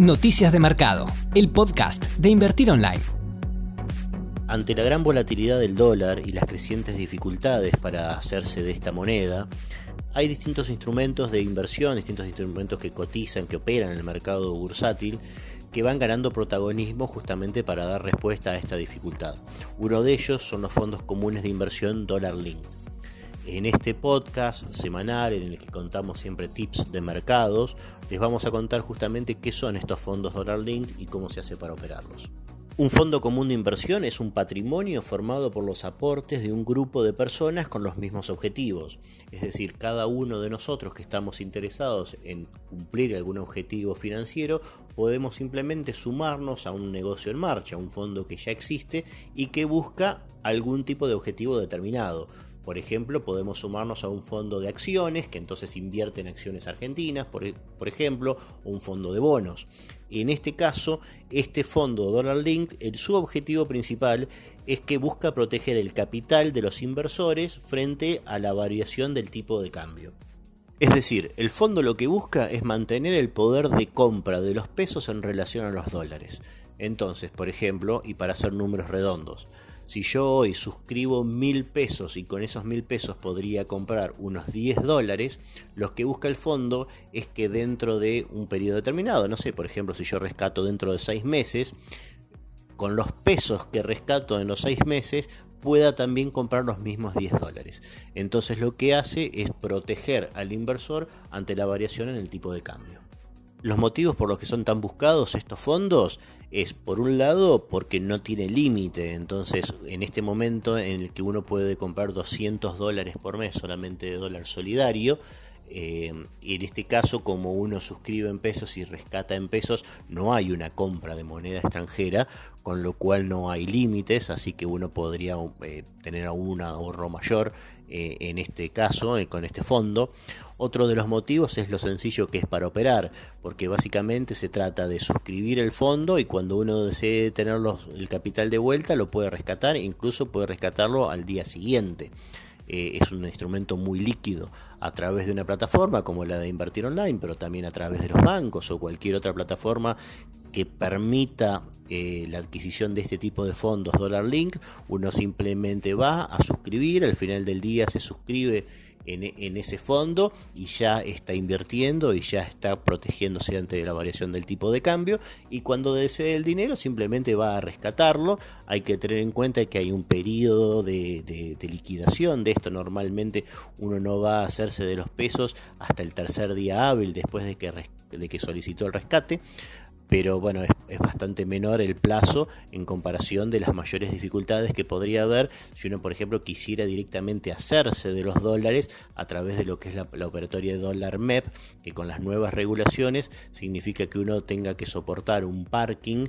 Noticias de Mercado, el podcast de Invertir Online. Ante la gran volatilidad del dólar y las crecientes dificultades para hacerse de esta moneda, hay distintos instrumentos de inversión, distintos instrumentos que cotizan, que operan en el mercado bursátil, que van ganando protagonismo justamente para dar respuesta a esta dificultad. Uno de ellos son los fondos comunes de inversión Dollar Link. En este podcast semanal en el que contamos siempre tips de mercados, les vamos a contar justamente qué son estos fondos Dollar Link y cómo se hace para operarlos. Un fondo común de inversión es un patrimonio formado por los aportes de un grupo de personas con los mismos objetivos. Es decir, cada uno de nosotros que estamos interesados en cumplir algún objetivo financiero, podemos simplemente sumarnos a un negocio en marcha, un fondo que ya existe y que busca algún tipo de objetivo determinado. Por ejemplo, podemos sumarnos a un fondo de acciones que entonces invierte en acciones argentinas, por, e, ejemplo, o un fondo de bonos. En este caso, este fondo Dollar Link, su objetivo principal es que busca proteger el capital de los inversores frente a la variación del tipo de cambio. Es decir, el fondo lo que busca es mantener el poder de compra de los pesos en relación a los dólares. Entonces, por ejemplo, y para hacer números redondos, si yo hoy suscribo mil pesos y con esos mil pesos podría comprar unos 10 dólares, lo que busca el fondo es que dentro de un periodo determinado, no sé, por ejemplo, si yo rescato dentro de 6 meses, con los pesos que rescato en los 6 meses, pueda también comprar los mismos 10 dólares. Entonces lo que hace es proteger al inversor ante la variación en el tipo de cambio. Los motivos por los que son tan buscados estos fondos es, por un lado, porque no tiene límite. Entonces, en este momento en el que uno puede comprar 200 dólares por mes solamente de dólar solidario, eh, y en este caso, como uno suscribe en pesos y rescata en pesos, no hay una compra de moneda extranjera, con lo cual no hay límites, así que uno podría eh, tener un ahorro mayor eh, en este caso, con este fondo. Otro de los motivos es lo sencillo que es para operar, porque básicamente se trata de suscribir el fondo y cuando uno desee tener el capital de vuelta lo puede rescatar, incluso puede rescatarlo al día siguiente. Eh, es un instrumento muy líquido a través de una plataforma como la de Invertir Online, pero también a través de los bancos o cualquier otra plataforma que permita eh, la adquisición de este tipo de fondos Dollar Link, uno simplemente va a suscribir, al final del día se suscribe en, ese fondo y ya está invirtiendo y ya está protegiéndose ante la variación del tipo de cambio y cuando desee el dinero simplemente va a rescatarlo. Hay que tener en cuenta que hay un periodo de, liquidación de esto. Normalmente uno no va a hacerse de los pesos hasta el tercer día hábil después de que, de que solicitó el rescate pero bueno, es, bastante menor el plazo en comparación de las mayores dificultades que podría haber si uno, por ejemplo, quisiera directamente hacerse de los dólares a través de lo que es la, operatoria de dólar MEP, que con las nuevas regulaciones significa que uno tenga que soportar un parking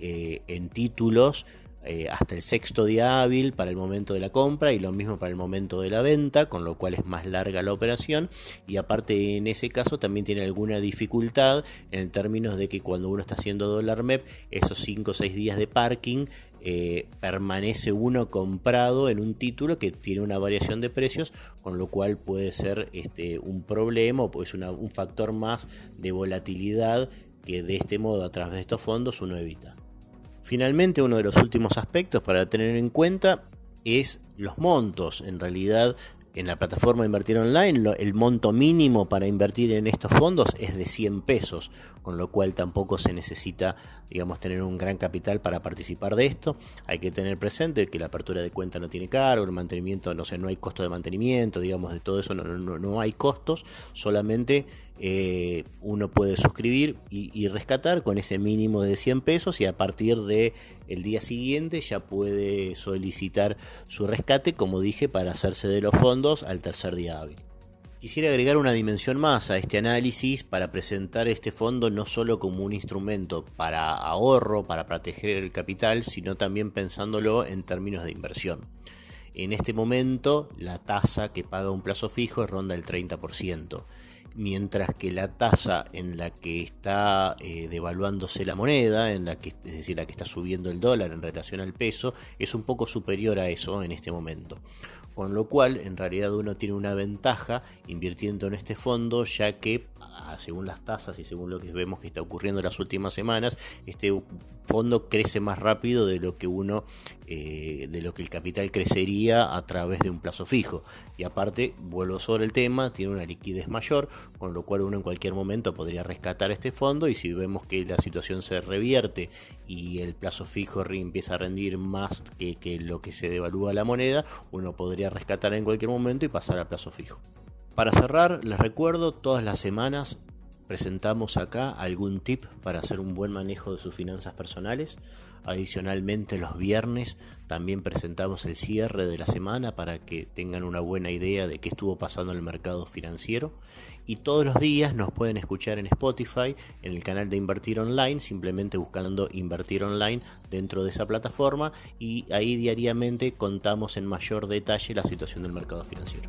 eh, en títulos eh, hasta el sexto día hábil para el momento de la compra y lo mismo para el momento de la venta, con lo cual es más larga la operación y aparte en ese caso también tiene alguna dificultad en términos de que cuando uno está haciendo dólar MEP, esos 5 o 6 días de parking eh, permanece uno comprado en un título que tiene una variación de precios, con lo cual puede ser este, un problema o pues un factor más de volatilidad que de este modo a través de estos fondos uno evita. Finalmente, uno de los últimos aspectos para tener en cuenta es los montos. En realidad, en la plataforma Invertir Online, el monto mínimo para invertir en estos fondos es de 100 pesos, con lo cual tampoco se necesita, digamos, tener un gran capital para participar de esto. Hay que tener presente que la apertura de cuenta no tiene cargo, el mantenimiento, no sé, no hay costo de mantenimiento, digamos, de todo eso no, no, hay costos, solamente eh, uno puede suscribir y, rescatar con ese mínimo de 100 pesos y a partir de el día siguiente ya puede solicitar su rescate, como dije, para hacerse de los fondos al tercer día hábil. Quisiera agregar una dimensión más a este análisis para presentar este fondo no solo como un instrumento para ahorro, para proteger el capital, sino también pensándolo en términos de inversión. En este momento la tasa que paga un plazo fijo ronda el 30% mientras que la tasa en la que está eh, devaluándose la moneda, en la que, es decir, la que está subiendo el dólar en relación al peso, es un poco superior a eso en este momento. Con lo cual, en realidad uno tiene una ventaja invirtiendo en este fondo, ya que según las tasas y según lo que vemos que está ocurriendo en las últimas semanas, este fondo crece más rápido de lo que uno, eh, de lo que el capital crecería a través de un plazo fijo. Y aparte, vuelvo sobre el tema, tiene una liquidez mayor, con lo cual uno en cualquier momento podría rescatar este fondo y si vemos que la situación se revierte y el plazo fijo empieza a rendir más que, que lo que se devalúa la moneda, uno podría rescatar en cualquier momento y pasar a plazo fijo. Para cerrar, les recuerdo, todas las semanas presentamos acá algún tip para hacer un buen manejo de sus finanzas personales. Adicionalmente, los viernes también presentamos el cierre de la semana para que tengan una buena idea de qué estuvo pasando en el mercado financiero. Y todos los días nos pueden escuchar en Spotify, en el canal de Invertir Online, simplemente buscando Invertir Online dentro de esa plataforma y ahí diariamente contamos en mayor detalle la situación del mercado financiero.